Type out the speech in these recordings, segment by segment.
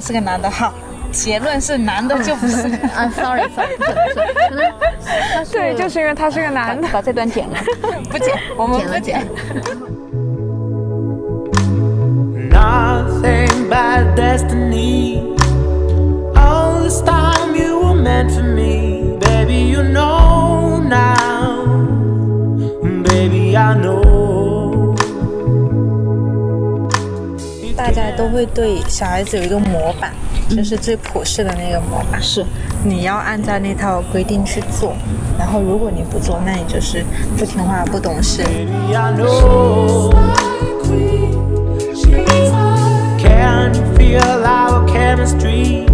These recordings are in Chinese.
是个男的，好，结论是男的就不是。啊，sorry sorry，对，就是因为他是个男的。把这段剪了，不剪，我们不剪都会对小孩子有一个模板，就是最普世的那个模板。是你要按照那套规定去做，然后如果你不做，那你就是不听话、不懂事。Baby, I know. Can you feel our chemistry?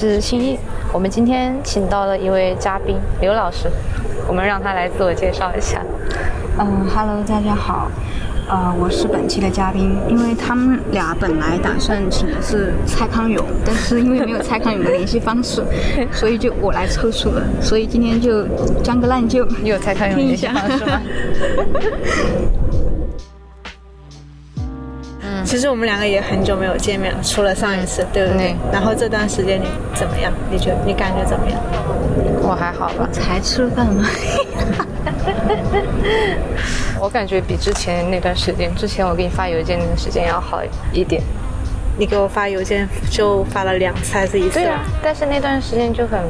是心意。我们今天请到了一位嘉宾刘老师，我们让他来自我介绍一下。嗯，Hello，大家好，呃，我是本期的嘉宾，因为他们俩本来打算请的是蔡康永，但是因为没有蔡康永的联系方式，所以就我来凑数了，所以今天就将个烂就你有蔡康永联系方式吗？其实我们两个也很久没有见面了，除了上一次，对不对嗯？然后这段时间你怎么样？你觉得你感觉怎么样？我还好吧，才吃饭吗？我感觉比之前那段时间，之前我给你发邮件那段时间要好一点。你给我发邮件就发了两次还是一次？对啊，但是那段时间就很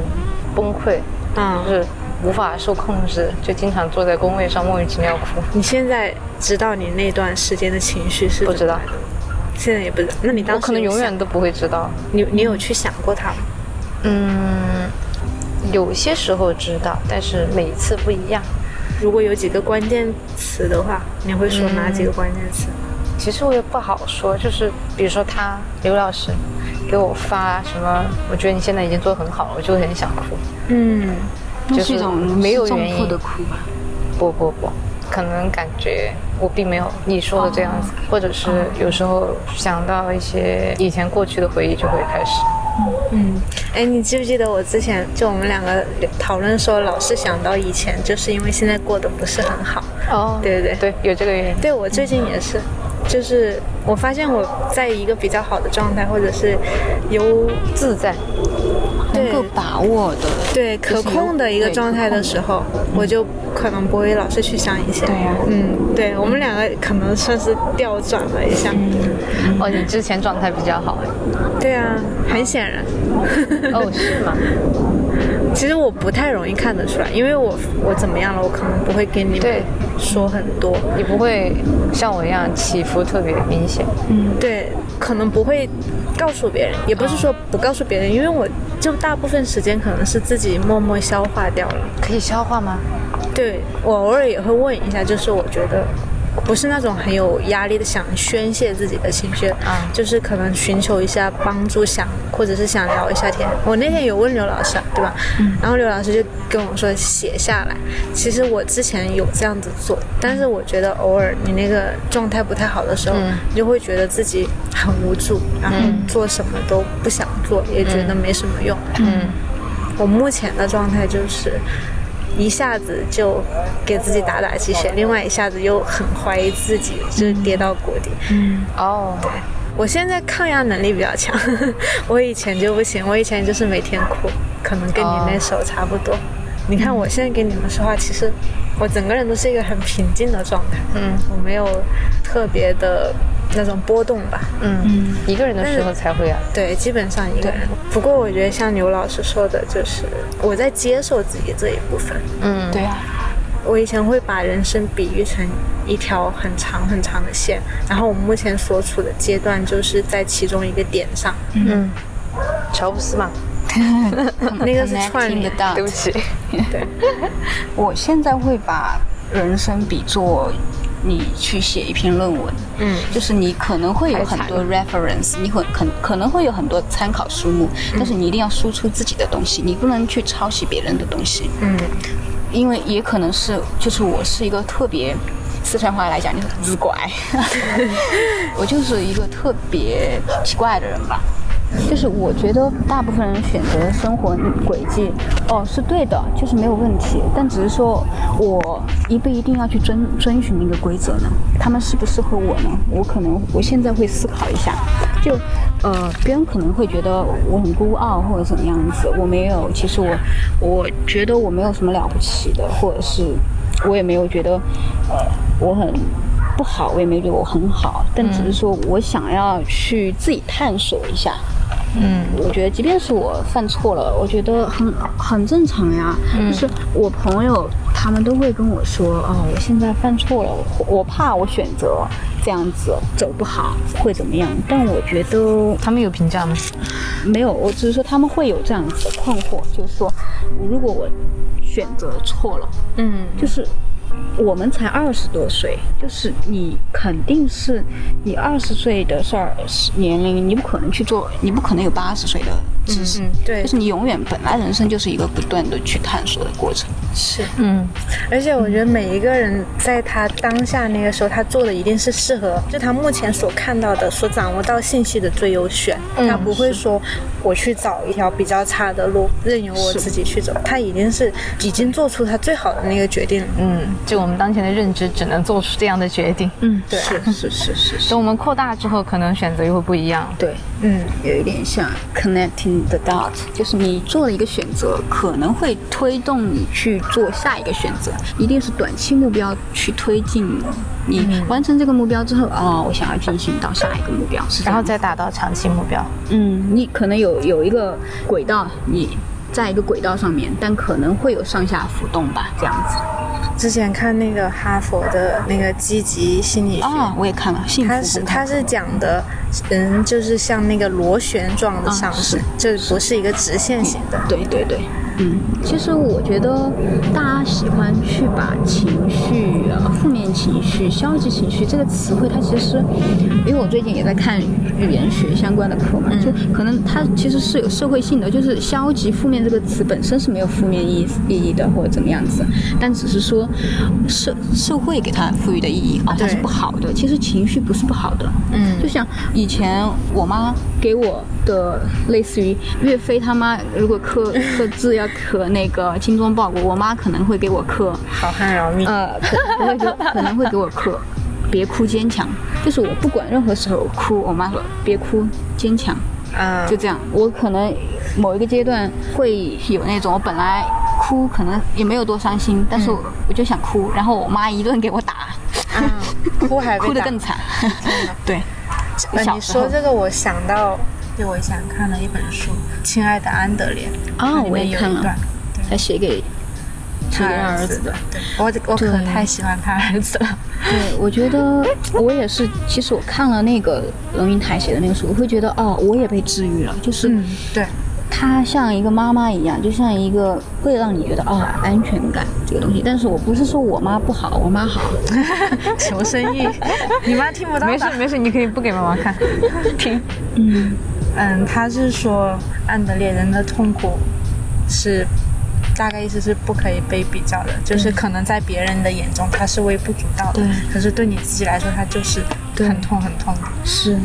崩溃，嗯就，是无法受控制，就经常坐在工位上莫名其妙哭。你现在知道你那段时间的情绪是不知道现在也不知道。那你当我可能永远都不会知道。你你有去想过他吗？嗯，有些时候知道，但是每一次不一样。如果有几个关键词的话，你会说哪几个关键词？其实我也不好说，就是比如说他刘老师给我发什么，我觉得你现在已经做得很好了，我就很想哭。嗯，就是一种没有原因的哭吧。不不不，可能感觉我并没有你说的这样子，或者是有时候想到一些以前过去的回忆，就会开始。嗯，哎，你记不记得我之前就我们两个讨论说，老是想到以前，就是因为现在过得不是很好。哦对对对，有这个原因。对我最近也是，就是我发现我在一个比较好的状态，或者是有自在，能够把握的，对可控的一个状态的时候，我就可能不会老是去想一些。对呀嗯，对我们两个可能算是调转了一下。哦，你之前状态比较好。对啊，很显然。哦，是吗？其实我不太容易看得出来，因为我我怎么样了，我可能不会跟你们说很多。你不会像我一样起伏特别明显。嗯对，可能不会告诉别人，也不是说不告诉别人，因为我就大部分时间可能是自己默默消化掉了。可以消化吗？对我偶尔也会问一下，就是我觉得不是那种很有压力的想宣泄自己的情绪，啊就是可能寻求一下帮助，想或者是想聊一下天。我那天有问刘老师啊，对吧？然后刘老师就跟我说写下来。其实我之前有这样子做，但是我觉得偶尔你那个状态不太好的时候，嗯你就会觉得自己很无助，然后做什么都不想做，也觉得没什么用。嗯，我目前的状态就是。一下子就给自己打打鸡血，另外一下子又很怀疑自己，就是跌到谷底。嗯哦，对我现在抗压能力比较强，我以前就不行，我以前就是每天哭，可能跟你那时候差不多。你看我现在跟你们说话，其实我整个人都是一个很平静的状态，嗯我没有特别的那种波动吧。嗯，一个人的时候才会啊。对，基本上一个人。不过我觉得像刘老师说的，就是我在接受自己这一部分。嗯，对啊，我以前会把人生比喻成一条很长很长的线，然后我目前所处的阶段就是在其中一个点上，嗯，乔布斯嘛，那个是串联。dots 对不起。对，我现在会把人生比作你去写一篇论文，嗯就是你可能会有很多 reference，你会可可能会有很多参考书目，但是你一定要输出自己的东西，你不能去抄袭别人的东西。嗯因为也可能是，就是我是一个特别，四川话来讲就是自拐，我就是一个特别奇怪的人吧。就是我觉得大部分人选择生活轨迹，哦是对的，就是没有问题。但只是说我一不一定要去遵遵循那个规则呢？他们适不适合我呢？我可能我现在会思考一下。就呃，别人可能会觉得我很孤傲或者怎么样子，我没有。其实我我觉得我没有什么了不起的，或者是我也没有觉得呃我很不好，我也没有觉得我很好，但只是说我想要去自己探索一下。嗯我觉得，即便是我犯错了，我觉得很很正常呀。就是我朋友他们都会跟我说，哦，我现在犯错了，我我怕我选择这样子走不好会怎么样。但我觉得他们有评价吗？没有，我只是说他们会有这样子的困惑，就是说，如果我选择错了，嗯就是我们才二十多岁，就是你肯定是你二十岁的事儿年龄，你不可能去做，你不可能有八十岁的知识。嗯，对就，是你永远本来人生就是一个不断的去探索的过程。是。嗯而且我觉得每一个人在他当下那个时候，他做的一定是适合，就他目前所看到的、所掌握到信息的最优选。他不会说我去找一条比较差的路，任由我自己去走。他已经是已经做出他最好的那个决定了。嗯，就我们当前的认知只能做出这样的决定。嗯，对是是是是是，等我们扩大之后，可能选择又会不一样。对，嗯，有一点像 connecting the dot，就是你做了一个选择，可能会推动你去做下一个选择，一定是短期目标去推进你。你完成这个目标之后，哦，我想要进行到下一个目标，是然后再达到长期目标。嗯，你可能有有一个轨道，你在一个轨道上面，但可能会有上下浮动吧，这样子。之前看那个哈佛的那个积极心理学，啊，我也看了，幸福它是不它是讲的，人就是像那个螺旋状的上升，啊这不是一个直线型的。对对对，嗯，其实我觉得大家喜欢去把情绪、呃负面情绪、消极情绪这个词汇，它其实，因为我最近也在看语言学相关的课嘛，就可能它其实是有社会性的，就是消极、负面这个词本身是没有负面意义意义的，或者怎么样子，但只是说社社会给它赋予的意义啊，它是不好的。其实情绪不是不好的，嗯。就像以前我妈给我的类似于岳飞他妈如果刻刻字要刻那个精忠报国，我妈可能会给我磕，好汉饶命。呃，可可能会给可能会给我磕。别哭，坚强。就是我不管任何时候哭，我妈说别哭，坚强。啊，就这样，我可能某一个阶段会有那种，我本来哭可能也没有多伤心，但是我我就想哭，然后我妈一顿给我打，嗯，哭还哭得更惨。对，呃你说这个，我想到，就我以前看了一本书《亲爱的安德烈》啊我也看了面有一段还写给写他给儿子的。对我我可对太喜欢他儿子了。对，我觉得我也是。其实我看了那个龙应台写的那个书，我会觉得哦，我也被治愈了。就是嗯，对，她像一个妈妈一样，就像一个会让你觉得哦安全感这个东西。但是我不是说我妈不好，我妈好。求生欲，你妈听不到。没事没事，你可以不给妈妈看，听。嗯，嗯，他是说安德烈人的痛苦是。大概意思是不可以被比较的，就是可能在别人的眼中他是微不足道的，对可是对你自己来说，他就是很痛很痛的。是，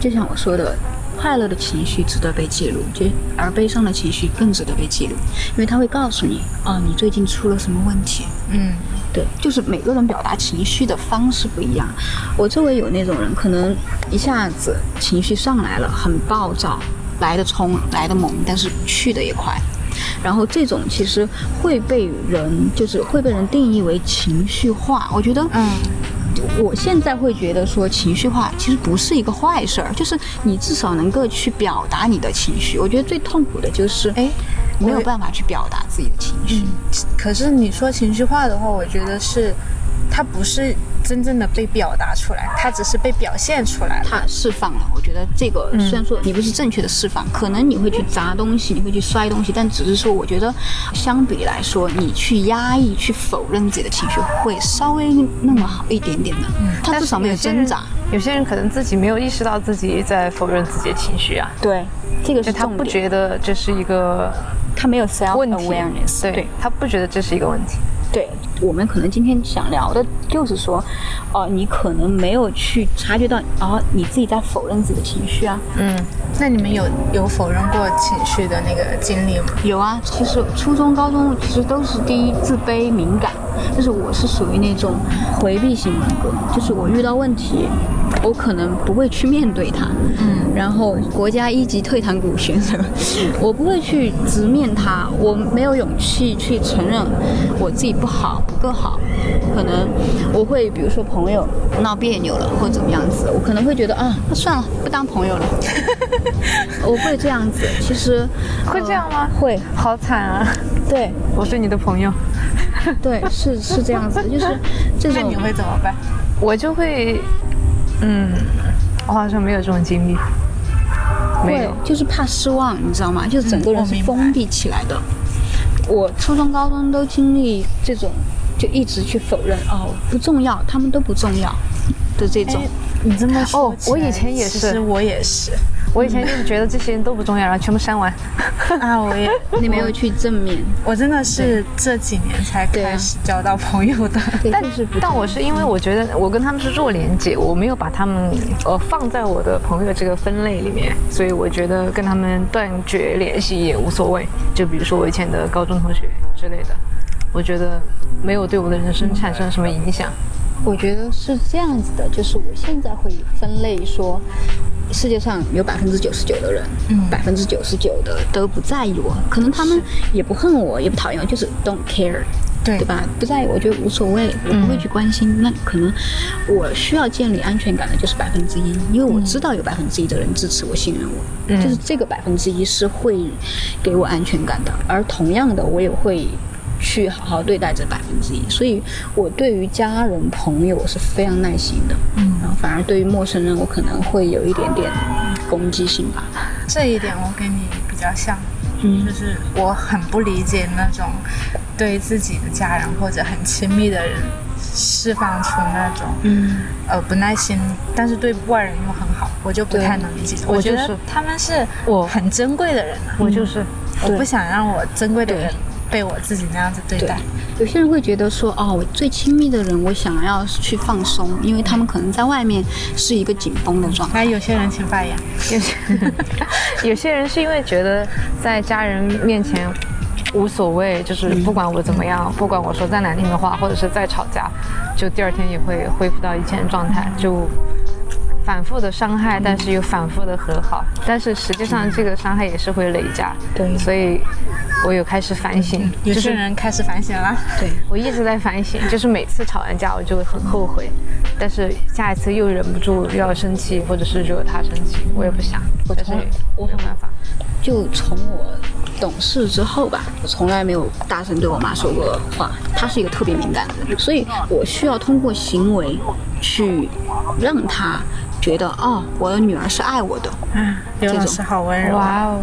就像我说的。快乐的情绪值得被记录，就而悲伤的情绪更值得被记录，因为它会告诉你，哦，你最近出了什么问题。嗯，对，就是每个人表达情绪的方式不一样。我周围有那种人，可能一下子情绪上来了，很暴躁，来的冲，来的猛，但是去的也快。然后这种其实会被人，就是会被人定义为情绪化。我觉得，嗯，我现在会觉得说情绪化其实不是一个坏事儿，就是你至少能够去表达你的情绪。我觉得最痛苦的就是，哎，没有办法去表达自己的情绪。可是你说情绪化的话，我觉得是它不是真正的被表达出来，它只是被表现出来了。它释放了。我觉得这个虽然说你不是正确的释放，可能你会去砸东西，你会去摔东西，但只是说，我觉得相比来说，你去压抑、去否认自己的情绪，会稍微那么好一点点的。他至少没有挣扎。有些人可能自己没有意识到自己在否认自己的情绪啊，对，这个是他不。觉得这是一个他没有 self 问题 awareness，对他不觉得这是一个问题。对，我们可能今天想聊的就是说，哦、你可能没有去察觉到，啊、你自己在否认自己的情绪啊。嗯，那你们有有否认过情绪的那个经历吗？有啊，其实初中、高中其实都是第一自卑、敏感，就是我是属于那种回避型人格，就是我遇到问题，我可能不会去面对它，嗯，然后国家一级退堂鼓选手，我不会去直面它，我没有勇气去承认我自己不好、不够好，可能我会比如说朋友闹别扭了或者怎么样子，我可能会觉得啊，那算了，不当朋友了，我会这样子，其实会这样吗？会，好惨啊！对。我是你的朋友，对，是是这样子，就是这种那你会怎么办？我就会，嗯，我好像没有这种经历，没有。就是怕失望，你知道吗？就是整个人是封闭起来的。我初中、高中都经历这种，就一直去否认哦，不重要，他们都不重要的这种。你这么说哦我以前也是其实我也是我以前就是觉得这些人都不重要，然后全部删完。啊，我也你没有去正面，我真的是这几年才开始交到朋友的。对，但是但我是因为我觉得我跟他们是弱连接，我没有把他们呃放在我的朋友这个分类里面，所以我觉得跟他们断绝联系也无所谓。就比如说我以前的高中同学之类的，我觉得没有对我的人生产生什么影响。我觉得是这样子的，就是我现在会分类说，世界上有百分之九十九的人，百分之九十九的都不在意我，可能他们也不恨我，也不讨厌我，就是 don't care，对对吧？不在意我觉得无所谓，我不会去关心。那可能我需要建立安全感的就是百分之一，因为我知道有百分之一的人支持我、信任我，就是这个百分之一是会给我安全感的。而同样的，我也会。去好好对待这百分之一，所以我对于家人朋友我是非常耐心的，嗯，然后反而对于陌生人我可能会有一点点攻击性吧，这一点我跟你比较像，嗯。就是我很不理解那种对自己的家人或者很亲密的人释放出那种嗯，呃不耐心，但是对外人又很好，我就不太能理解。我我觉得他们是我很珍贵的人啊，我就是我不想让我珍贵的人对被我自己那样子对对待。，有些人会觉得说，哦，我最亲密的人，我想要去放松，因为他们可能在外面是一个紧绷的状态。那有些人请发言，有 些有些人是因为觉得在家人面前无所谓，就是不管我怎么样，不管我说再难听的话，或者是再吵架，就第二天也会恢复到以前的状态，就反复的伤害，但是又反复的和好，但是实际上这个伤害也是会累加。对所以我有开始反省，有些就是人开始反省了。对，我一直在反省，就是每次吵完架我就会很后悔，但是下一次又忍不住又要生气，或者是惹他生气，我也不想，但是我没有办法。就从我懂事之后吧，我从来没有大声对我妈说过话。她是一个特别敏感的人，所以我需要通过行为去让她觉得，哦，我的女儿是爱我的。嗯，刘这种老师好温柔。哇哦，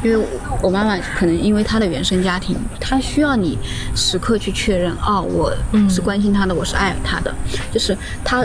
因为我我妈妈可能因为她的原生家庭，他需要你时刻去确认，哦，我是关心他的，我是爱他的，就是他。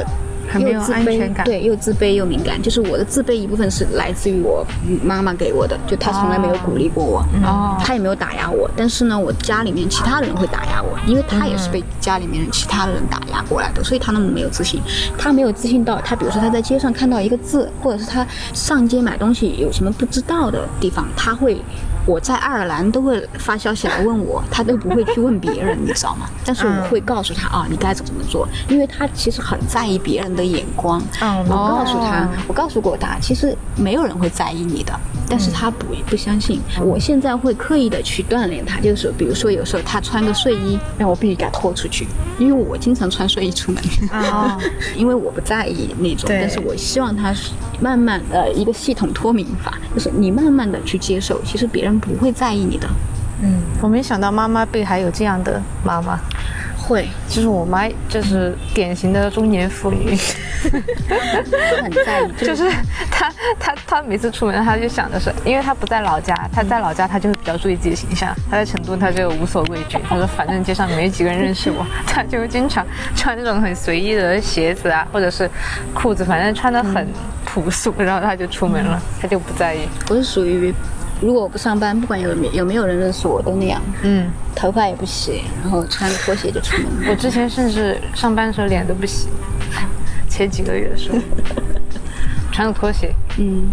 很没有又自卑安全感对，又自卑又敏感。就是我的自卑一部分是来自于我妈妈给我的，就他从来没有鼓励过我，哦她也没有打压我。但是呢，我家里面其他人会打压我，因为他也是被家里面其他人打压过来的，所以他那么没有自信。他没有自信到，他比如说他在街上看到一个字，或者是他上街买东西有什么不知道的地方，他会。我在爱尔兰都会发消息来问我，他都不会去问别人，你知道吗？但是我会告诉他啊，你该怎么做，因为他其实很在意别人的眼光。嗯。我告诉他，我告诉过他，其实没有人会在意你的，但是他不不相信。我现在会刻意的去锻炼他，就是比如说有时候他穿个睡衣，让我必须给他拖出去，因为我经常穿睡衣出门，哦。因为我不在意那种，但是我希望他是慢慢的一个系统脱敏法，就是你慢慢的去接受，其实别人不会在意你的。嗯我没想到妈妈辈还有这样的妈妈。会就是我妈就是典型的中年妇女，很在意，就是她她她每次出门，她就想的是，因为她不在老家，她在老家她就会比较注意自己的形象，她在成都她就无所畏惧，她说反正街上没几个人认识我，她就经常穿那种很随意的鞋子啊，或者是裤子，反正穿的很朴素，然后她就出门了，她就不在意。我是属于，如果我不上班，不管有没有没有人认识我，都那样，嗯，头发也不洗，然后穿拖鞋就出门。了。我之前甚至上班的时候脸都不洗，前几个月的时候，穿着拖鞋。嗯，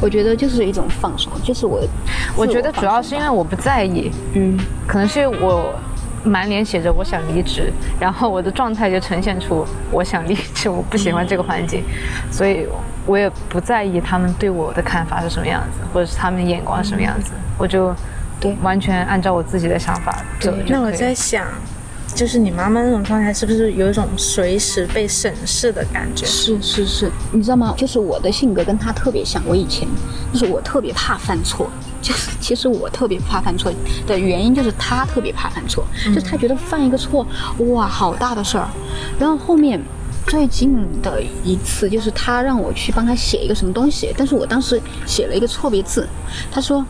我觉得就是一种放松，就是我，我觉得主要是因为我不在意，嗯，可能是因为我满脸写着我想离职，然后我的状态就呈现出我想离职，我不喜欢这个环境，所以我也不在意他们对我的看法是什么样子，或者是他们的眼光是什么样子，我就对完全按照我自己的想法走就。那我在想，就是你妈妈那种状态，是不是有一种随时被审视的感觉？是是是，你知道吗？就是我的性格跟她特别像。我以前就是我特别怕犯错，就是其实我特别怕犯错的原因就是他特别怕犯错，就是他觉得犯一个错，哇，好大的事儿。然后后面最近的一次就是他让我去帮他写一个什么东西，但是我当时写了一个错别字，他说：“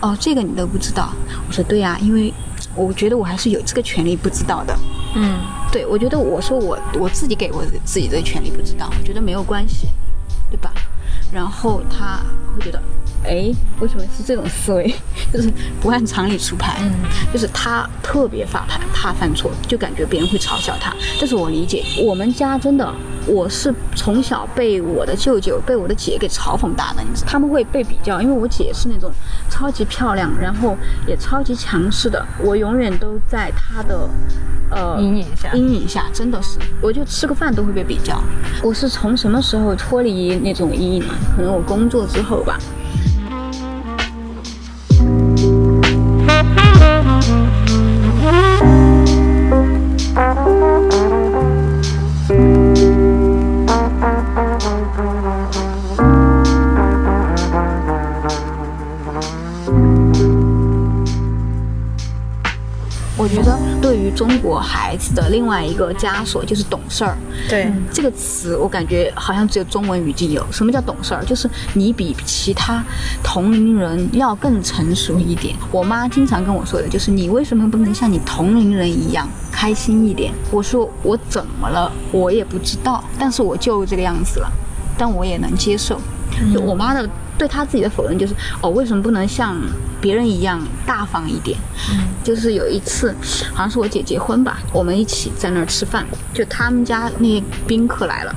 哦，这个你都不知道。”我说：“对呀、因为我觉得我还是有这个权利不知道的。”嗯，对，我觉得我说我我自己给我自己的权利不知道，我觉得没有关系，对吧？然后他会觉得，哎，为什么是这种思维？就是不按常理出牌，嗯就是他特别怕犯怕犯错，就感觉别人会嘲笑他。但是我理解，我们家真的，我是从小被我的舅舅、被我的姐给嘲讽大的，你知道他们会被比较，因为我姐是那种超级漂亮，然后也超级强势的，我永远都在她的。呃，阴影下阴影下真的是，我就吃个饭都会被比较。我是从什么时候脱离那种阴影呢？可能我工作之后吧。我觉得对于中国孩子的另外一个枷锁就是懂事儿。对，这个词我感觉好像只有中文语境有。什么叫懂事儿？就是你比其他同龄人要更成熟一点。我妈经常跟我说的就是你为什么不能像你同龄人一样开心一点？我说我怎么了？我也不知道，但是我就这个样子了，但我也能接受。就我妈的对他自己的否认就是哦，为什么不能像别人一样大方一点？就是有一次，好像是我姐结婚吧，我们一起在那儿吃饭，就他们家那些宾客来了。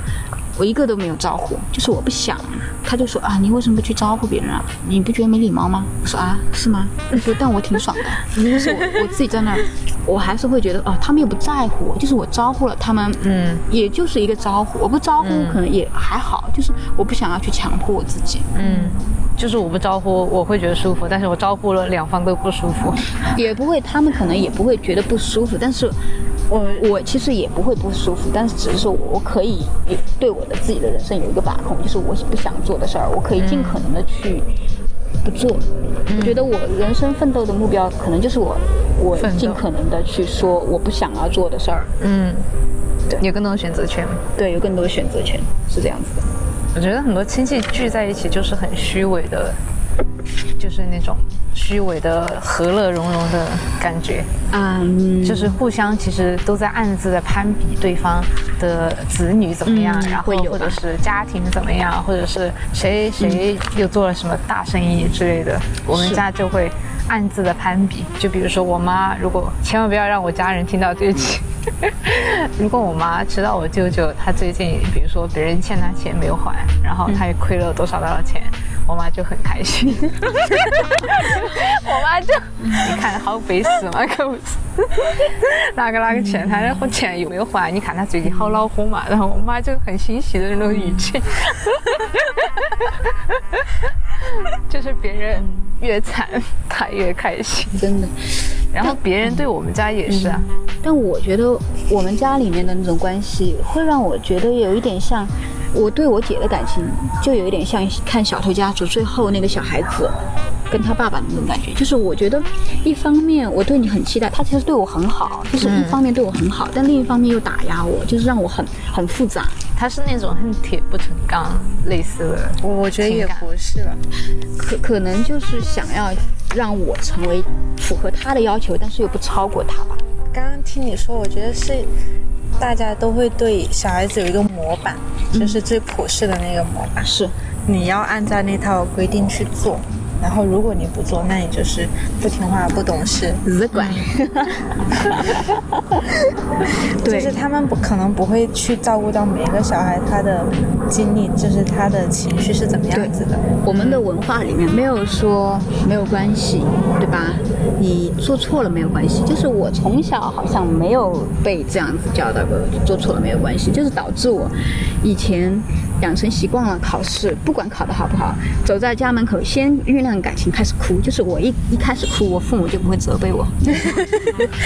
我一个都没有招呼，就是我不想。他就说啊，你为什么不去招呼别人啊？你不觉得没礼貌吗？我说啊，是吗？我说但我挺爽的，就是我我自己在那儿，我还是会觉得啊，他们又不在乎我，就是我招呼了他们，嗯，也就是一个招呼，我不招呼可能也还好，就是我不想要去强迫我自己。嗯，就是我不招呼我会觉得舒服，但是我招呼了两方都不舒服。也不会，他们可能也不会觉得不舒服，但是我我其实也不会不舒服，但是只是说我可以对我的自己的人生有一个把控，就是我不想做的事儿，我可以尽可能的去不做。我觉得我人生奋斗的目标，可能就是我我尽可能的去说我不想要做的事儿，嗯，对，有更多的选择权。对，有更多的选择权，是这样子的。我觉得很多亲戚聚在一起就是很虚伪的，就是那种虚伪的和乐融融的感觉，嗯，就是互相其实都在暗自的攀比对方的子女怎么样，嗯然后或者是家庭怎么样，或者是谁谁又做了什么大生意之类的，我们家就会暗自的攀比。就比如说我妈，如果千万不要让我家人听到这一期。如果我妈知道我舅舅他最近，比如说别人欠他钱没有还，然后他也亏了多少多少钱，我妈就很开心。我妈就你看好背死嘛，可不是？哪个哪个钱他的钱有没有还？你看他最近好恼火嘛，然后我妈就很欣喜的那种语气，就是别人越惨，他越开心。真的。然后别人对我们家也是啊，但我觉得我们家里面的那种关系，会让我觉得有一点像我对我姐的感情就有一点像看《小偷家族》最后那个小孩子跟他爸爸的那种感觉，就是我觉得一方面我对你很期待，他其实对我很好，就是一方面对我很好，但另一方面又打压我，就是让我很很复杂。他是那种恨铁不成钢类似的，我我觉得也不是了。可可能就是想要让我成为符合他的要求，但是又不超过他吧。刚刚听你说，我觉得是大家都会对小孩子有一个模板，就是最普世的那个模板，是，你要按照那套规定去做。然后，如果你不做，那你就是不听话、不懂事。只管。对 就是他们不可能不会去照顾到每一个小孩他的经历，就是他的情绪是怎么样子的。我们的文化里面没有说没有关系，对吧？你做错了没有关系，就是我从小好像没有被这样子教导过，做错了没有关系，就是导致我以前养成习惯了考试，不管考得好不好，走在家门口先酝酿感情开始哭，就是我一一开始哭，我父母就不会责备我，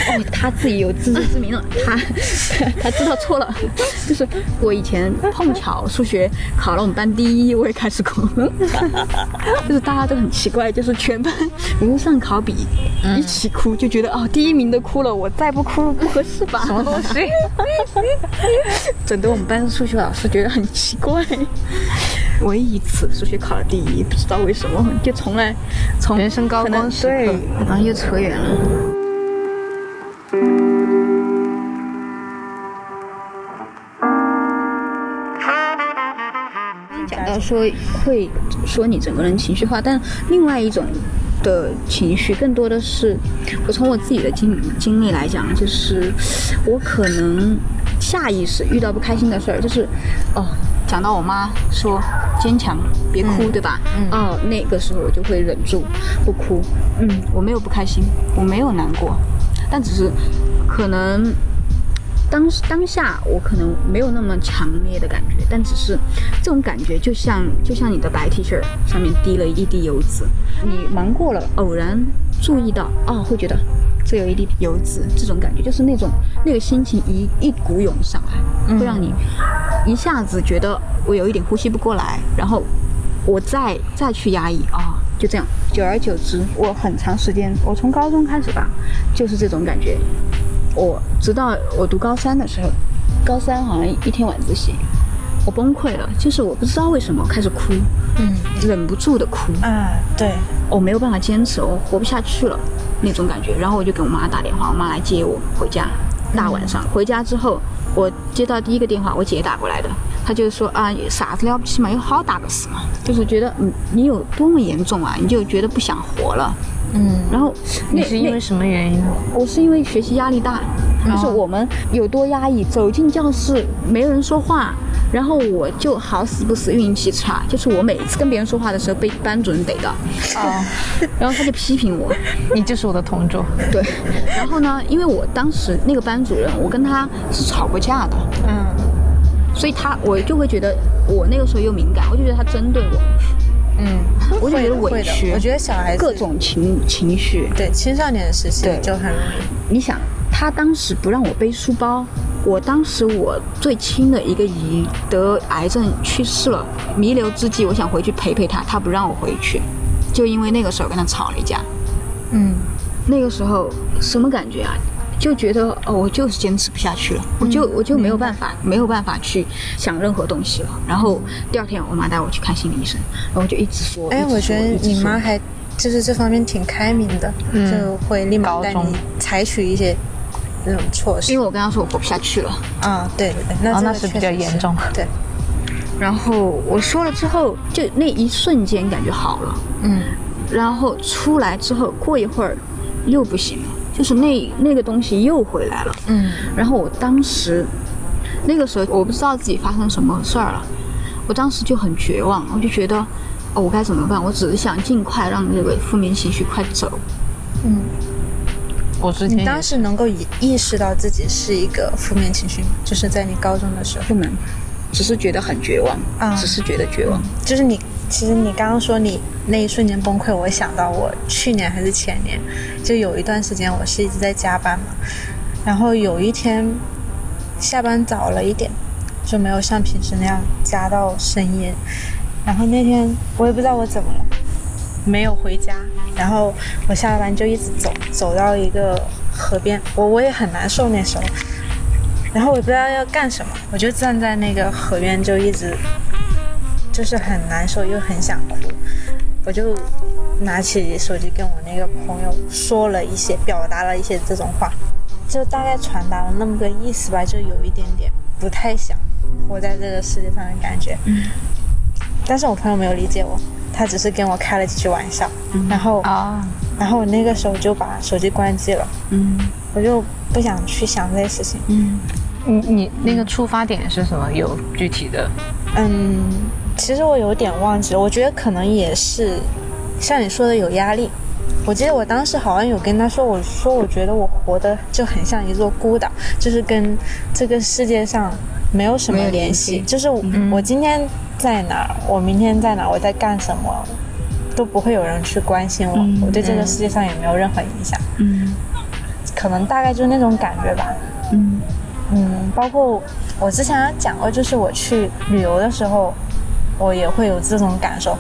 哦，他自己有自知之明了，他 他知道错了，就是我以前碰巧数学考了我们班第一，我也开始哭，就是大家都很奇怪，就是全班无上考比一起哭，就觉得哦，第一名都哭了，我再不哭不合适吧？什么东西？整得我们班数学老师觉得很奇怪。唯一一次数学考了第一，不知道为什么，就从来从人生高光时刻对，然后又扯远了。讲到说会说你整个人情绪化，但另外一种的情绪更多的是，我从我自己的经经历来讲，就是我可能下意识遇到不开心的事儿，就是哦，讲到我妈说坚强，别哭，对吧？嗯。哦，那个时候我就会忍住不哭。嗯，我没有不开心，我没有难过，但只是可能当时当下我可能没有那么强烈的感觉，但只是这种感觉就像就像你的白 T 恤上面滴了一滴油脂，你忙过了，偶然注意到，哦，会觉得这有一滴油脂，这种感觉就是那种那个心情一一股涌上来，会让你一下子觉得我有一点呼吸不过来，然后我再再去压抑啊、就这样，久而久之，我很长时间，我从高中开始吧，就是这种感觉。我直到我读高三的时候，高三好像一天晚自习，我崩溃了，就是我不知道为什么开始哭，嗯忍不住的哭，啊，对，我没有办法坚持，我活不下去了那种感觉。然后我就给我妈打电话，我妈来接我回家。大晚上回家之后，我接到第一个电话，我姐打过来的，她就说啊，啥子了不起嘛，有好大个事嘛，就是觉得嗯，你有多么严重啊，你就觉得不想活了。嗯然后那是因为什么原因呢？我是因为学习压力大，就是我们有多压抑，走进教室没人说话，然后我就好死不死运气差，就是我每次跟别人说话的时候被班主任逮到，哦，然后他就批评我，你就是我的同桌。对，然后呢，因为我当时那个班主任，我跟他是吵过架的，嗯。所以他我就会觉得我那个时候又敏感，我就觉得他针对我，嗯，我就觉得委屈，我觉得小孩子各种情情绪，对青少年时期对。就很容易。你想，他当时不让我背书包，我当时我最亲的一个姨得癌症去世了，弥留之际，我想回去陪陪她，她不让我回去，就因为那个时候跟他吵了一架。嗯。那个时候什么感觉啊？就觉得哦，我就是坚持不下去了，我就我就没有办法，没有办法去想任何东西了。然后第二天，我妈带我去看心理医生，然后我就一直说，哎，我觉得你妈还就是这方面挺开明的，就会立马带你采取一些那种措施因为我跟他说我活不下去了，啊。对对对，那哦那是比较严重对，然后我说了之后，就那一瞬间感觉好了。嗯然后出来之后，过一会儿又不行了，就是那那个东西又回来了。嗯然后我当时那个时候我不知道自己发生什么事儿了，我当时就很绝望，我就觉得哦，我该怎么办？我只是想尽快让这个负面情绪快走。嗯。我之前你当时能够意意识到自己是一个负面情绪吗？就是在你高中的时候，不能，只是觉得很绝望，啊只是觉得绝望。就是你，其实你刚刚说你那一瞬间崩溃，我想到我去年还是前年，就有一段时间我是一直在加班嘛，然后有一天下班早了一点，就没有像平时那样加到深夜。然后那天我也不知道我怎么了，没有回家，然后我下了班就一直走，走到一个河边，我我也很难受那时候，然后我也不知道要干什么，我就站在那个河边就一直就是很难受又很想哭，我就拿起手机跟我那个朋友说了一些，表达了一些这种话，就大概传达了那么个意思吧，就有一点点不太想活在这个世界上的感觉。但是我朋友没有理解我，他只是跟我开了几句玩笑，然后啊，然后我那个时候就把手机关机了，嗯我就不想去想这些事情。嗯你你那个出发点是什么？有具体的？嗯，其实我有点忘记了，我觉得可能也是像你说的有压力。我记得我当时好像有跟他说，我说我觉得我活的就很像一座孤岛，就是跟这个世界上没有什么联联系。就是我,、我今天在哪儿，我明天在哪儿，我在干什么，都不会有人去关心我，我对这个世界上也没有任何影响，嗯。可能大概就是那种感觉吧。嗯。嗯，包括我之前讲过，就是我去旅游的时候，我也会有这种感受。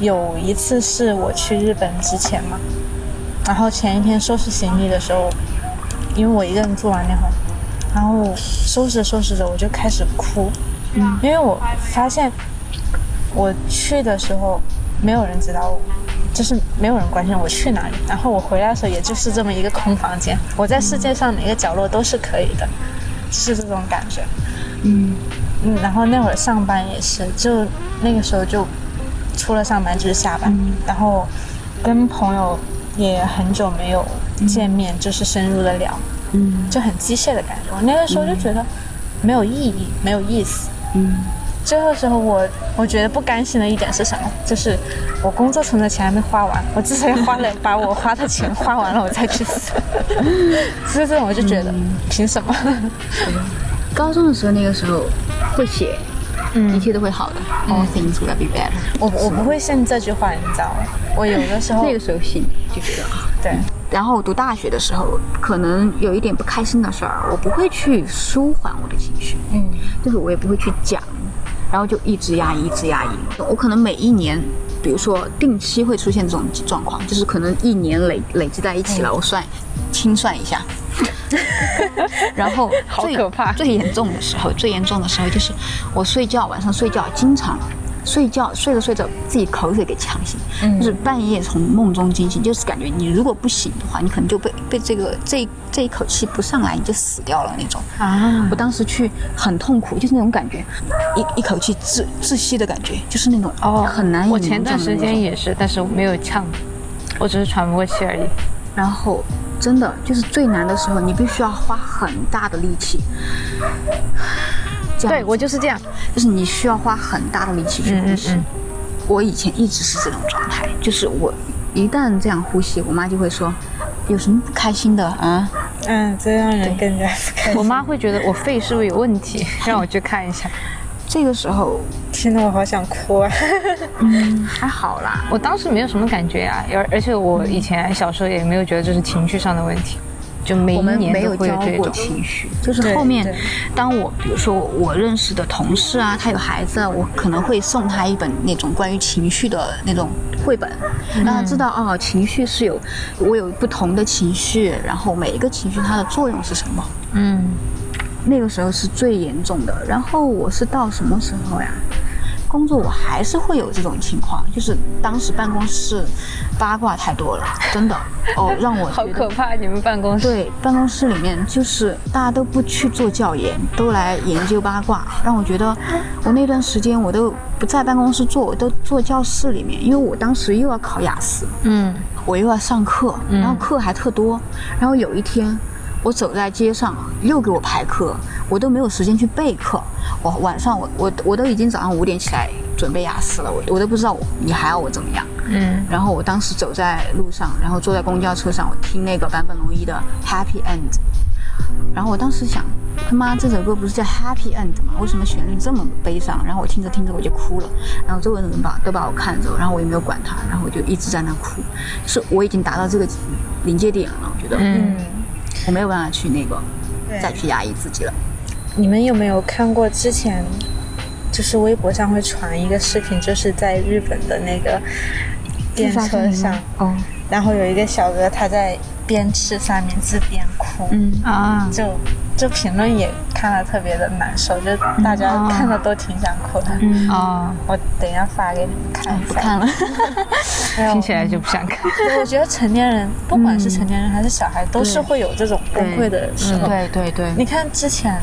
有一次是我去日本之前嘛，然后前一天收拾行李的时候，因为我一个人住完那会儿，然后收拾收拾着我就开始哭，嗯，因为我发现我去的时候没有人知道我。就是没有人关心我去哪里，然后我回来的时候也就是这么一个空房间，我在世界上哪个角落都是可以的，是这种感觉。嗯嗯，然后那会儿上班也是，就那个时候就除了上班就是下班，然后跟朋友也很久没有见面，就是深入的聊，嗯就很机械的感觉。我那个时候就觉得没有意义，没有意思。嗯这个时候我我觉得不甘心的一点是什么？就是我工作存的钱还没花完，我至少要花了把我花的钱花完了，我再去死。所以这种我就觉得，凭什么？高中的时候那个时候会写，嗯一切都会好的，All things will be better。我我不会信这句话，你知道吗？我有的时候 那个时候信就觉得啊。对，然后读大学的时候，可能有一点不开心的事儿，我不会去舒缓我的情绪，嗯就是我也不会去讲，然后就一直压抑，一直压抑。我可能每一年，比如说定期会出现这种状况，就是可能一年累累积在一起了，我算清算一下。然后好最可怕。最严重的时候，最严重的时候就是我睡觉，晚上睡觉经常睡觉睡着睡着自己口水给呛醒，嗯。就是半夜从梦中惊醒，就是感觉你如果不醒的话，你可能就被被这个这这一口气不上来，你就死掉了那种。啊。我当时去很痛苦，就是那种感觉，一一口气窒窒息的感觉，就是那种哦，很难以我前段时间也是，但是我没有呛，我只是喘不过气而已。然后真的就是最难的时候，你必须要花很大的力气。对我就是这样。就是你需要花很大的力气去呼吸。嗯嗯嗯我以前一直是这种状态，就是我一旦这样呼吸，我妈就会说：“有什么不开心的啊嗯，这让人更加不开心。我妈会觉得我肺是不是有问题，让我去看一下。？”这个时候听得我好想哭啊！还好啦，我当时没有什么感觉啊，而而且我以前小时候也没有觉得这是情绪上的问题，就每我一年都们没有教过会有这种。情绪，就是后面，当我比如说我认识的同事啊，他有孩子啊，我可能会送他一本那种关于情绪的那种绘本，让他知道哦，情绪是有我有不同的情绪，然后每一个情绪它的作用是什么。嗯，那个时候是最严重的。然后我是到什么时候呀？工作我还是会有这种情况，就是当时办公室八卦太多了，真的哦，让我好可怕！你们办公室对，办公室里面就是大家都不去做教研，都来研究八卦，让我觉得我那段时间我都不在办公室做，我都坐教室里面，因为我当时又要考雅思，嗯，我又要上课，然后课还特多，然后有一天我走在街上又给我排课，我都没有时间去备课，我晚上我我我都已经早上五点起来准备雅思了，我我都不知道我你还要我怎么样。嗯，然后我当时走在路上，然后坐在公交车上，我听那个坂本龙一的《Happy End》，然后我当时想，他妈这首歌不是叫《Happy End》吗？为什么旋律这么悲伤？然后我听着听着我就哭了，然后周围的人把都把我看着，然后我也没有管他，然后我就一直在那哭，是我已经达到这个临界点了，我觉得，嗯我没有办法去那个再去压抑自己了。你们有没有看过之前，就是微博上会传一个视频，就是在日本的那个电车上，哦，然后有一个小哥他在边吃三明治边哭，嗯。啊，就就评论也看了特别的难受，就大家看了都挺想哭的。嗯，哦，我等一下发给你们看一下。不看了，听起来就不想看。我觉得成年人，不管是成年人还是小孩，都是会有这种崩溃的时候。对对对，你看之前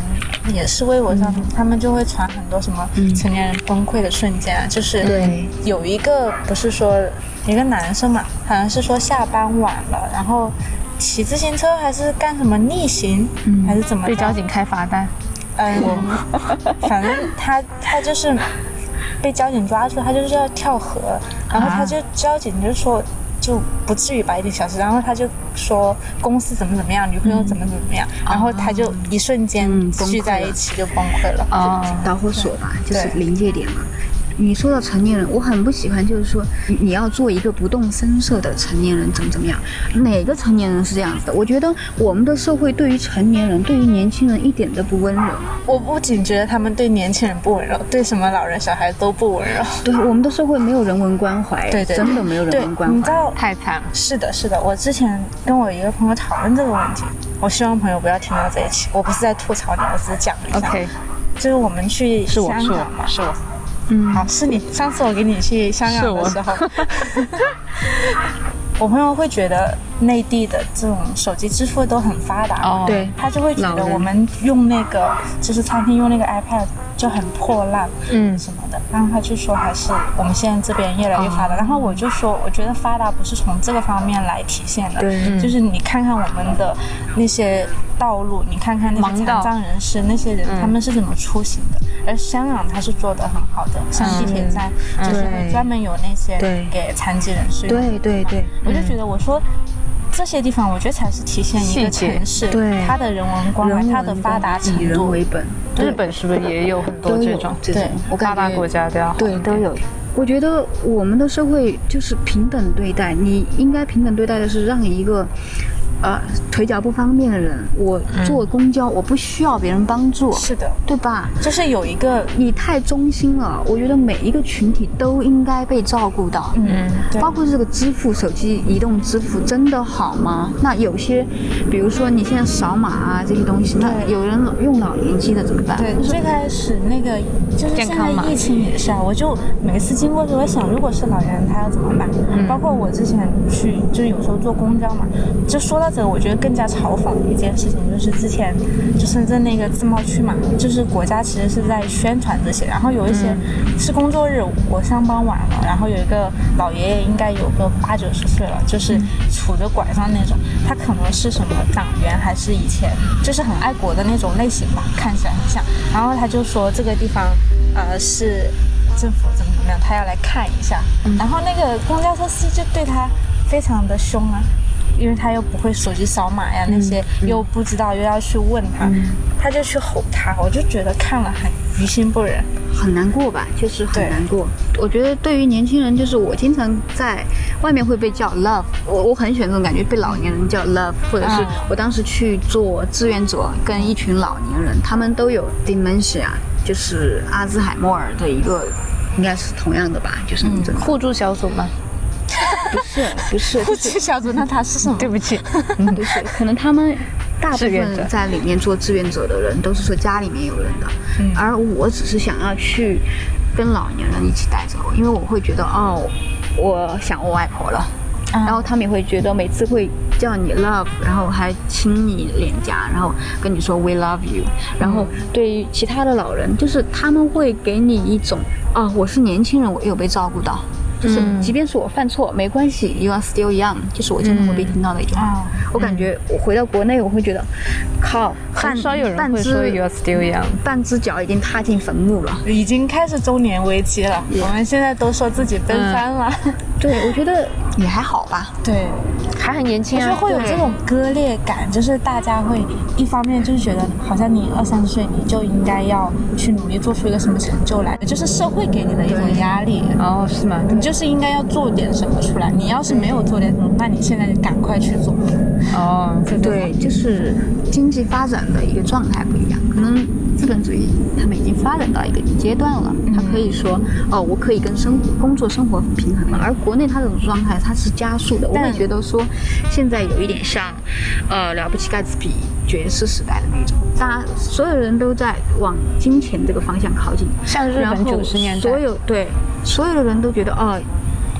也是微博上，他们就会传很多什么成年人崩溃的瞬间啊，就是有一个不是说一个男生嘛，好像是说下班晚了，然后骑自行车还是干什么逆行，还是怎么着？被交警开罚单，嗯，反正他他就是被交警抓住，他就是要跳河，然后他就交警就说就不至于吧，一点小事，然后他就说公司怎么怎么样，女朋友怎么怎么样，然后他就一瞬间聚在一起就崩溃了。哦，导火索吧，就是临界点嘛。你说到成年人，我很不喜欢，就是说你你要做一个不动声色的成年人，怎么怎么样？哪个成年人是这样子的？我觉得我们的社会对于成年人、对于年轻人一点都不温柔。我不仅觉得他们对年轻人不温柔，对什么老人小孩都不温柔。对，我们的社会没有人文关怀，对对，真的没有人文关怀。你知道太惨了。是的，是的，我之前跟我一个朋友讨论这个问题，我希望朋友不要听到这一期，我不是在吐槽你，我只是讲一下。OK，就是我们去是我是我嘛，是我，嗯，好，是你。上次我跟你去香港的时候，我朋友会觉得内地的这种手机支付都很发达，哦。对。他就会觉得我们用那个就是餐厅用那个 iPad 就很破烂，嗯。什么的。然后他就说还是我们现在这边越来越哦发达。然后我就说，我觉得发达不是从这个方面来体现的，对。就是你看看我们的那些道路，你看看那些残障人士那些人，他们是怎么出行的。而香港它是做的很好的，像地铁站就是会专门有那些给残疾人士用。对对对，我就觉得我说。这些地方，我觉得才是体现一个城市对它的人文关怀、它的发达程以人。为本，日本是不是也有很多这种？这种对，我发达国家都要对都有。我觉得我们的社会就是平等对待，你应该平等对待的是让一个。呃，腿脚不方便的人，我坐公交，我不需要别人帮助，是的，对吧？就是有一个你太中心了，我觉得每一个群体都应该被照顾到。嗯，对包括这个支付、手机移动支付真的好吗？那有些，比如说你现在扫码啊这些东西，那有人用老年机的怎么办？对，最开始那个就是现在疫情也是啊，我就每次经过的时候，我想，如果是老年人，他要怎么办？包括我之前去，就是有时候坐公交嘛，就说到这个，我觉得更加嘲讽的一件事情，就是之前就深圳那个自贸区嘛，就是国家其实是在宣传这些，然后有一些是工作日，我上班晚了，然后有一个老爷爷应该有个八九十岁了，就是杵着拐杖那种，他可能是什么党员还是以前就是很爱国的那种类型吧，看起来很像。然后他就说这个地方呃是政府怎么怎么样，他要来看一下。然后那个公交车司机就对他非常的凶啊。因为他又不会手机扫码呀，那些又不知道，又要去问他，他就去吼他，我就觉得看了很于心不忍。很难过吧，就是很难过。我觉得对于年轻人，就是我经常在外面会被叫 love，我我很喜欢这种感觉，被老年人叫 love，或者是嗯我当时去做志愿者，跟一群老年人，他们都有 dementia，就是阿兹海默尔的一个，应该是同样的吧，就是这种。互助小组吗？不是 不是，不知小组，那他是什么？对不起，不是，可能他们大部分在里面做志愿者的人，都是说家里面有人的，而我只是想要去跟老年人一起带着，因为我会觉得哦，我想我外婆了，然后他们也会觉得每次会叫你 love，然后还亲你脸颊，然后跟你说 we love you，然后对于其他的老人，就是他们会给你一种啊，我是年轻人，我有被照顾到。就是，即便是我犯错，没关系，You are still young，就是我经常会被听到的一句话。啊我感觉我回到国内，我会觉得，靠，半很少有人半会说只 you are still young。半只脚已经踏进坟墓了。已经开始中年危机了。我们现在都说自己奔三了，对，我觉得也还好吧。对，还很年轻啊，我觉得会有这种割裂感，就是大家会一方面就是觉得好像你二三十岁你就应该要去努力做出一个什么成就来，就是社会给你的一种压力。哦，是吗？你就是应该要做点什么出来，你要是没有做点什么，那你现在就赶快去做。哦，对，就是经济发展的一个状态不一样，可能资本主义他们已经发展到一个阶段了，他可以说哦，我可以跟生工作生活平衡了。而国内它这种状态它是加速的，我会觉得说现在有一点像呃了不起盖茨比爵士时代的那种，大家所有人都在往金钱这个方向靠近，像日本九十年代所有对所有的人都觉得哦。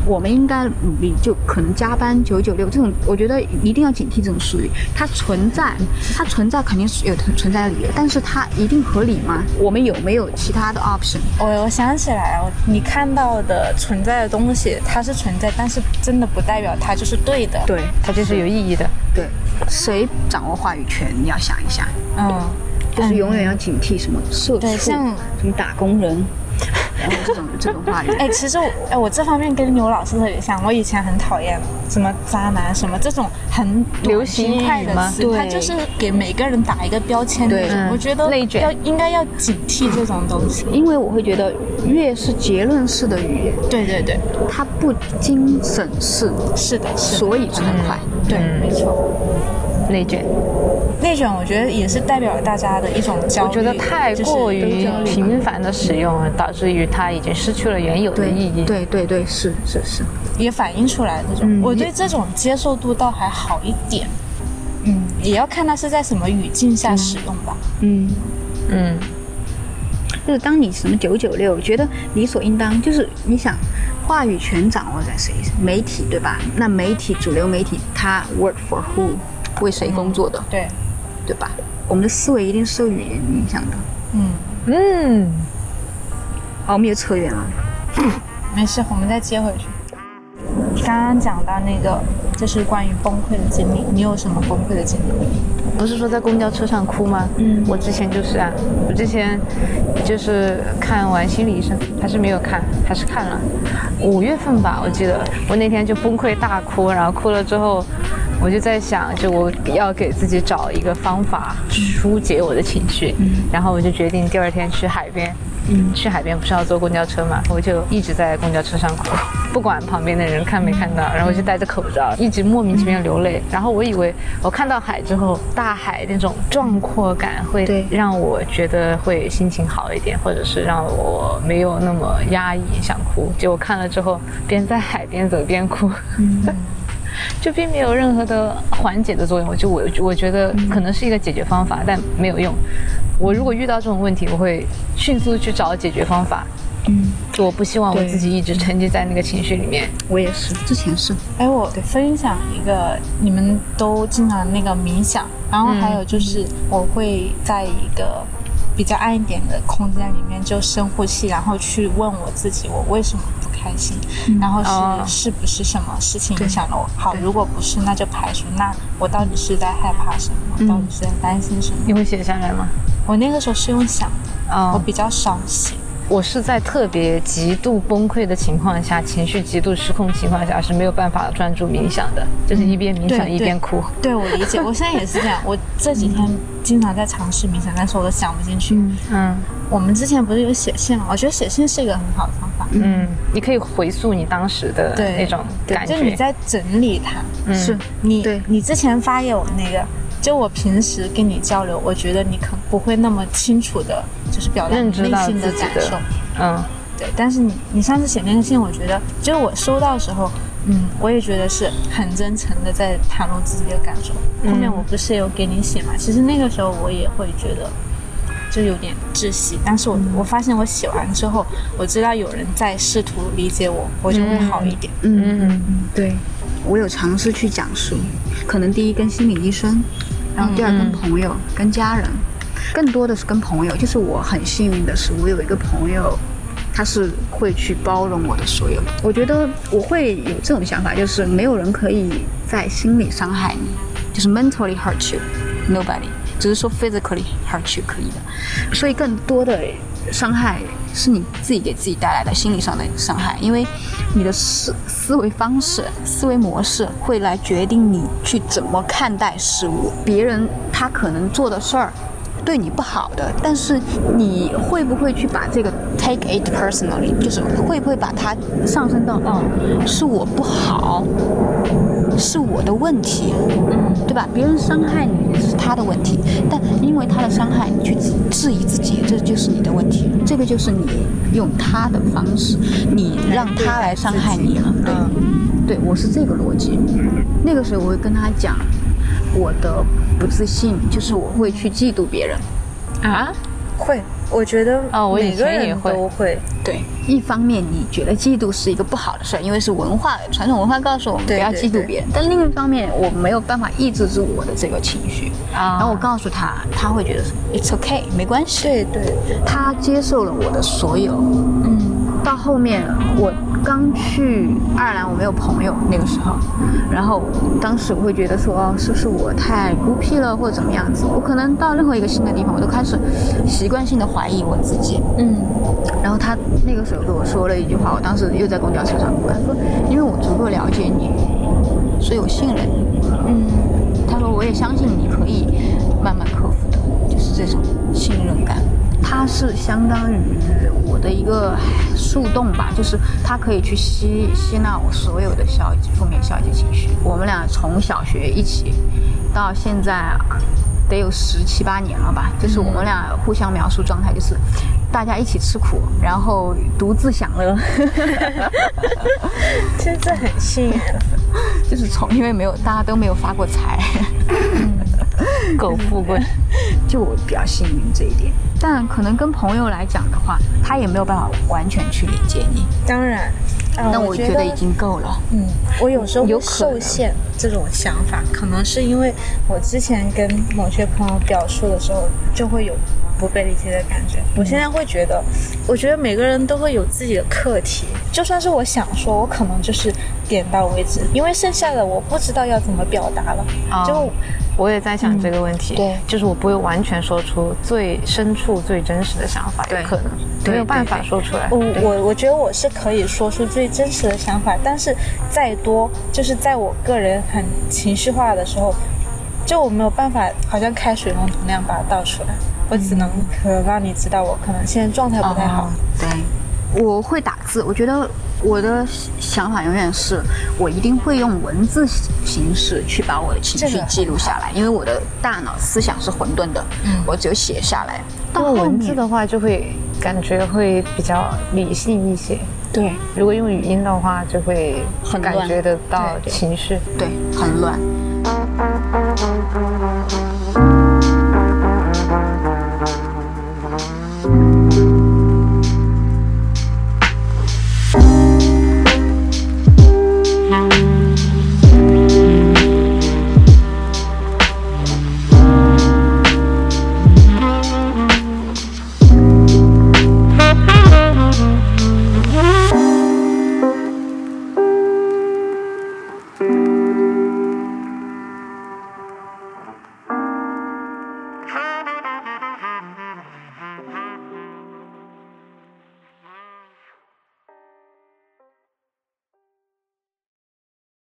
我们应该努力，就可能加班九九六这种，我觉得一定要警惕这种术语。它存在，它存在肯定是有存在的理由，但是它一定合理吗？我们有没有其他的 option？我我想起来了，你看到的存在的东西，它是存在，但是真的不代表它就是对的。，对它就是有意义的。对，谁掌握话语权？你要想一下，嗯，就是永远要警惕什么社畜、对像什么打工人，然后这种这种话语。哎，其实我哎，我这方面跟牛老师特别像。我以前很讨厌什么渣男什么这种很流行快的词，对它就是给每个人打一个标签对我觉得内卷要应该要警惕这种东西。因为我会觉得，越是结论式的语言，对对对，它不经审视，是的，是的，所以传得快。对，没错。内卷，内卷我觉得也是代表了大家的一种焦虑，我觉得太就是过于频繁的使用，导致于它已经失去了原有的意义。对对对，是是是。也反映出来这种。我对这种接受度倒还好一点。嗯，也要看它是在什么语境下使用吧。嗯，嗯，就是当你什么九九六，觉得理所应当，就是你想，话语权掌握在谁？媒体对吧？那媒体主流媒体，它 work for who？为谁工作的，对，对吧？我们的思维一定是受语言影响的。嗯，嗯，好，我们又扯远了。没事，我们再接回去。刚刚讲到那个，就是关于崩溃的经历，你有什么崩溃的经历？不是说在公交车上哭吗？嗯我之前就是啊，我之前就是看完心理医生，还是没有看，还是看了，五月份吧，我记得我那天就崩溃大哭，然后哭了之后，我就在想，就我要给自己找一个方法疏解我的情绪，然后我就决定第二天去海边。嗯，去海边不是要坐公交车嘛，我就一直在公交车上哭，不管旁边的人看没看到，然后我就戴着口罩，一直莫名其妙流泪。然后我以为我看到海之后，大海那种壮阔感会让我觉得会心情好一点，或者是让我没有那么压抑想哭。结果看了之后，边在海边走边哭。就并没有任何的缓解的作用，就我我觉得可能是一个解决方法，但没有用。我如果遇到这种问题，我会迅速去找解决方法。嗯，我不希望我自己一直沉浸在那个情绪里面。我也是，之前是。哎，我分享一个，你们都经常那个冥想，然后还有就是我会在一个比较暗一点的空间里面就深呼吸，然后去问我自己，我为什么不开心，然后是、哦是不是什么事情影响了我？好，如果不是，那就排除。那我到底是在害怕什么？到底是在担心什么？你会写下来吗？我那个时候是用想的，我哦，比较少写。我是在特别极度崩溃的情况下，情绪极度失控情况下是没有办法专注冥想的，就是一边冥想对一边哭。对，我理解。我现在也是这样。我这几天经常在尝试冥想，但是我都想不进去。嗯我们之前不是有写信吗？我觉得写信是一个很好的方法。嗯，你可以回溯你当时的那种感觉就你。在整理它。嗯是你对你之前发给我那个，就我平时跟你交流，我觉得你可能不会那么清楚的，就是表达你内心的感受。嗯对，但是你你上次写那个信，我觉得就是我收到的时候，嗯，我也觉得是很真诚的在袒露自己的感受。后面我不是有给你写嘛，其实那个时候我也会觉得。就有点窒息，但是我、我发现我写完之后，我知道有人在试图理解我，我就会好一点。嗯嗯，对，我有尝试去讲述，可能第一跟心理医生，然后第二跟朋友、跟家人，更多的是跟朋友。就是我很幸运的是，我有一个朋友，他是会去包容我的所有。我觉得我会有这种想法，就是没有人可以在心里伤害你，就是 mentally hurt you，nobody。只是说 physically hurt you 可以的，所以更多的伤害是你自己给自己带来的心理上的伤害，因为你的思思维方式、思维模式会来决定你去怎么看待事物。别人他可能做的事儿，对你不好的，但是你会不会去把这个 take it personally，就是会不会把它上升到哦，是我不好，是我的问题，嗯，对吧？别人伤害你是他的问题，但因为他的伤害，你去质质疑自己，这就是你的问题。这个就是你用他的方式，你让他来伤害你了，对。对，我是这个逻辑。那个时候我会跟他讲我的不自信，就是我会去嫉妒别人。啊，会，我觉得啊我以每个人前也会都会。对，一方面你觉得嫉妒是一个不好的事儿，因为是文化传统文化告诉我们不要嫉妒别人。但另一方面，我没有办法抑制住我的这个情绪。啊然后我告诉他，他会觉得 it's okay，没关系。对对对，他接受了我的所有。嗯，到后面我刚去爱尔兰，我没有朋友那个时候，然后当时我会觉得说，是不是我太孤僻了，或者怎么样子？我可能到任何一个新的地方，我都开始习惯性的怀疑我自己。嗯，然后他那个时候跟我说了一句话，我当时又在公交车上，他说：“因为我足够了解你，所以我信任你。”嗯，他说我也相信你可以慢慢克服的，就是这种信任感。它是相当于我的一个树洞吧，就是它可以去吸吸纳我所有的消极、负面消极情绪。我们俩从小学一起到现在得有十七八年了吧，就是我们俩互相描述状态，就是大家一起吃苦，然后独自享乐。其实这很幸运。就是从因为没有大家都没有发过财，狗富贵，就我比较幸运这一点。但可能跟朋友来讲的话，他也没有办法完全去理解你。当然，啊但我觉得已经够了。嗯，我有时候会有可能受限这种想法，可能是因为我之前跟某些朋友表述的时候，就会有不被理解的感觉。我现在会觉得，我觉得每个人都会有自己的课题，就算是我想说，我可能就是点到为止，因为剩下的我不知道要怎么表达了。哦就我也在想这个问题，对就是我不会完全说出最深处、最真实的想法，有对可能没有办法说出来。我我我觉得我是可以说出最真实的想法，但是再多，就是在我个人很情绪化的时候，就我没有办法，好像开水龙头那样把它倒出来，我只能可能让你知道我可能现在状态不太好。哦对，我会打字，我觉得我的想法永远是我一定会用文字形式去把我的情绪记录下来，因为我的大脑思想是混沌的，我只有写下来。到后用文字的话，就会感觉会比较理性一些。对如果用语音的话，就会很感觉得到情绪。对很乱。